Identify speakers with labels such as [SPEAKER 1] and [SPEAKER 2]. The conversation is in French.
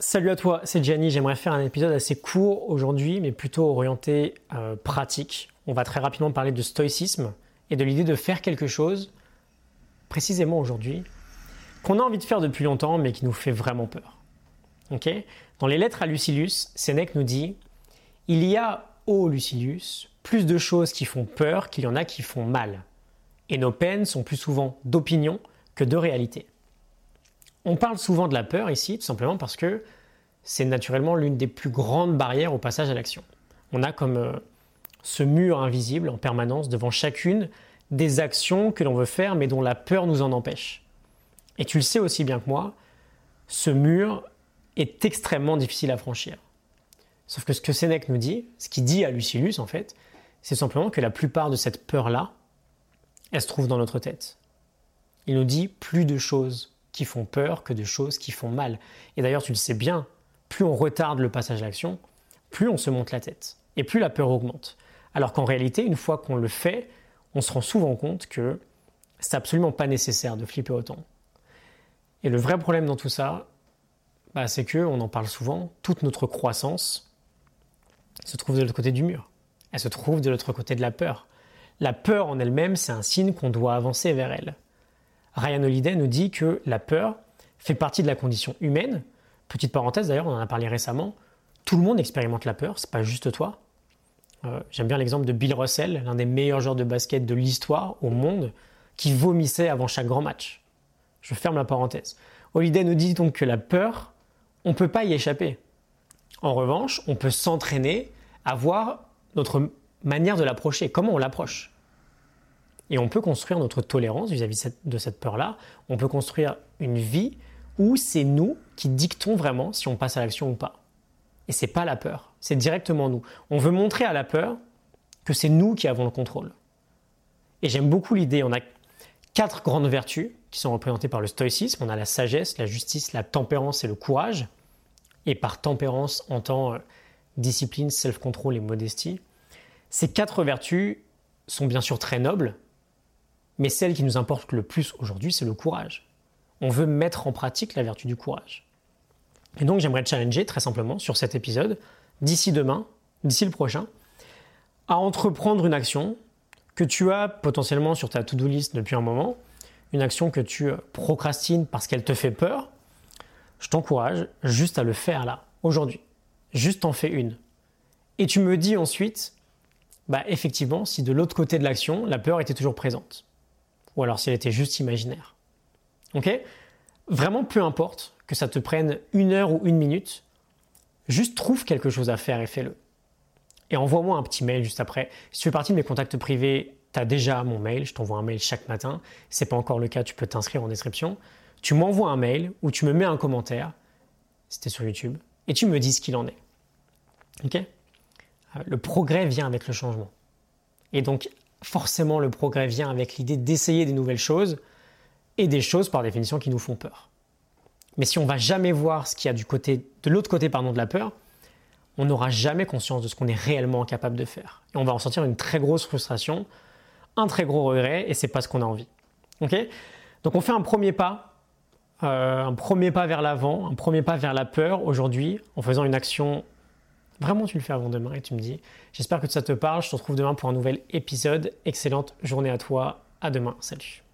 [SPEAKER 1] Salut à toi, c'est Gianni. J'aimerais faire un épisode assez court aujourd'hui, mais plutôt orienté euh, pratique. On va très rapidement parler de stoïcisme et de l'idée de faire quelque chose, précisément aujourd'hui, qu'on a envie de faire depuis longtemps, mais qui nous fait vraiment peur. Dans les lettres à Lucilius, Sénèque nous dit Il y a, ô Lucilius, plus de choses qui font peur qu'il y en a qui font mal. Et nos peines sont plus souvent d'opinion que de réalité. On parle souvent de la peur ici, tout simplement parce que c'est naturellement l'une des plus grandes barrières au passage à l'action. On a comme euh, ce mur invisible en permanence devant chacune des actions que l'on veut faire mais dont la peur nous en empêche. Et tu le sais aussi bien que moi, ce mur est extrêmement difficile à franchir. Sauf que ce que Sénèque nous dit, ce qu'il dit à Lucilius en fait, c'est simplement que la plupart de cette peur-là, elle se trouve dans notre tête. Il nous dit plus de choses qui font peur que de choses qui font mal. Et d'ailleurs, tu le sais bien, plus on retarde le passage à l'action, plus on se monte la tête. Et plus la peur augmente. Alors qu'en réalité, une fois qu'on le fait, on se rend souvent compte que c'est absolument pas nécessaire de flipper autant. Et le vrai problème dans tout ça, bah, c'est que, on en parle souvent, toute notre croissance se trouve de l'autre côté du mur. Elle se trouve de l'autre côté de la peur. La peur en elle-même, c'est un signe qu'on doit avancer vers elle. Ryan Holiday nous dit que la peur fait partie de la condition humaine. Petite parenthèse d'ailleurs, on en a parlé récemment. Tout le monde expérimente la peur, c'est pas juste toi. Euh, j'aime bien l'exemple de Bill Russell, l'un des meilleurs joueurs de basket de l'histoire au monde, qui vomissait avant chaque grand match. Je ferme la parenthèse. Holiday nous dit donc que la peur, on ne peut pas y échapper. En revanche, on peut s'entraîner à voir notre manière de l'approcher, comment on l'approche. Et on peut construire notre tolérance vis-à-vis de cette peur-là. On peut construire une vie où c'est nous qui dictons vraiment si on passe à l'action ou pas. Et c'est pas la peur, c'est directement nous. On veut montrer à la peur que c'est nous qui avons le contrôle. Et j'aime beaucoup l'idée, on a quatre grandes vertus qui sont représentées par le stoïcisme. On a la sagesse, la justice, la tempérance et le courage. Et par tempérance, on entend euh, discipline, self-control et modestie. Ces quatre vertus sont bien sûr très nobles, mais celle qui nous importe le plus aujourd'hui, c'est le courage. On veut mettre en pratique la vertu du courage. Et donc j'aimerais te challenger très simplement sur cet épisode, d'ici demain, d'ici le prochain, à entreprendre une action que tu as potentiellement sur ta to-do list depuis un moment, une action que tu procrastines parce qu'elle te fait peur, je t'encourage juste à le faire là, aujourd'hui. Juste en fais une. Et tu me dis ensuite, bah effectivement, si de l'autre côté de l'action, la peur était toujours présente ou alors si elle était juste imaginaire. Ok? Vraiment, peu importe que ça te prenne une heure ou une minute, juste trouve quelque chose à faire et fais-le. Et envoie-moi un petit mail juste après. Si tu fais partie de mes contacts privés, tu as déjà mon mail, je t'envoie un mail chaque matin. Si ce n'est pas encore le cas, tu peux t'inscrire en description. Tu m'envoies un mail ou tu me mets un commentaire, c'était sur YouTube, et tu me dis ce qu'il en est. Ok? Le progrès vient avec le changement. Et donc, forcément le progrès vient avec l'idée d'essayer des nouvelles choses et des choses par définition qui nous font peur. Mais si on va jamais voir ce qu'il y a du côté, de l'autre côté pardon, de la peur, on n'aura jamais conscience de ce qu'on est réellement capable de faire. Et on va ressentir une très grosse frustration, un très gros regret, et c'est pas ce qu'on a envie. Donc on fait un premier pas, euh, un premier pas vers l'avant, un premier pas vers la peur aujourd'hui, en faisant une action Vraiment, tu le fais avant demain et tu me dis. J'espère que ça te parle. Je te retrouve demain pour un nouvel épisode. Excellente journée à toi. À demain. Salut.